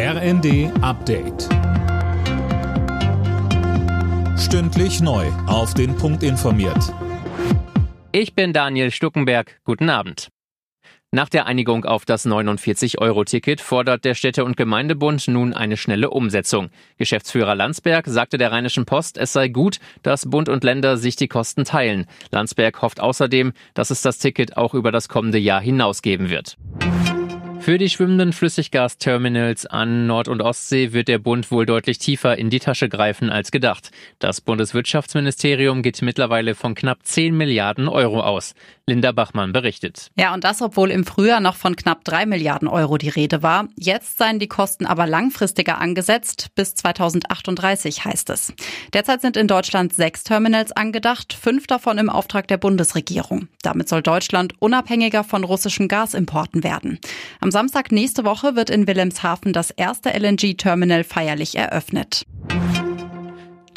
RND Update. Stündlich neu. Auf den Punkt informiert. Ich bin Daniel Stuckenberg. Guten Abend. Nach der Einigung auf das 49-Euro-Ticket fordert der Städte- und Gemeindebund nun eine schnelle Umsetzung. Geschäftsführer Landsberg sagte der Rheinischen Post, es sei gut, dass Bund und Länder sich die Kosten teilen. Landsberg hofft außerdem, dass es das Ticket auch über das kommende Jahr hinaus geben wird. Für die schwimmenden Flüssiggasterminals an Nord- und Ostsee wird der Bund wohl deutlich tiefer in die Tasche greifen als gedacht. Das Bundeswirtschaftsministerium geht mittlerweile von knapp 10 Milliarden Euro aus. Linda Bachmann berichtet. Ja, und das, obwohl im Frühjahr noch von knapp 3 Milliarden Euro die Rede war. Jetzt seien die Kosten aber langfristiger angesetzt. Bis 2038 heißt es. Derzeit sind in Deutschland sechs Terminals angedacht, fünf davon im Auftrag der Bundesregierung. Damit soll Deutschland unabhängiger von russischen Gasimporten werden. Am Samstag nächste Woche wird in Wilhelmshaven das erste LNG-Terminal feierlich eröffnet.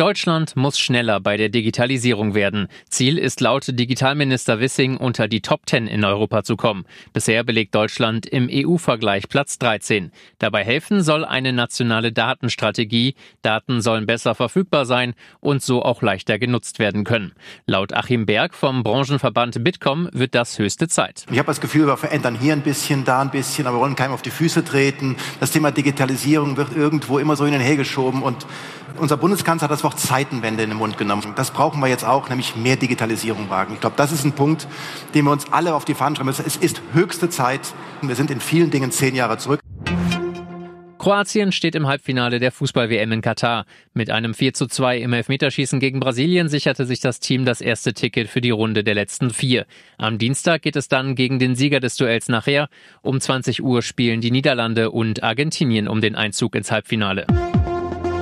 Deutschland muss schneller bei der Digitalisierung werden. Ziel ist laut Digitalminister Wissing unter die Top 10 in Europa zu kommen. Bisher belegt Deutschland im EU-Vergleich Platz 13. Dabei helfen soll eine nationale Datenstrategie. Daten sollen besser verfügbar sein und so auch leichter genutzt werden können. Laut Achim Berg vom Branchenverband Bitkom wird das höchste Zeit. Ich habe das Gefühl, wir verändern hier ein bisschen, da ein bisschen, aber wir wollen keinem auf die Füße treten. Das Thema Digitalisierung wird irgendwo immer so in den hergeschoben und unser Bundeskanzler hat das Wort Zeitenwende in den Mund genommen. Das brauchen wir jetzt auch, nämlich mehr Digitalisierung wagen. Ich glaube, das ist ein Punkt, den wir uns alle auf die Fahnen schreiben müssen. Es ist höchste Zeit. Wir sind in vielen Dingen zehn Jahre zurück. Kroatien steht im Halbfinale der Fußball-WM in Katar. Mit einem 4 zu 2 im Elfmeterschießen gegen Brasilien sicherte sich das Team das erste Ticket für die Runde der letzten vier. Am Dienstag geht es dann gegen den Sieger des Duells nachher. Um 20 Uhr spielen die Niederlande und Argentinien um den Einzug ins Halbfinale.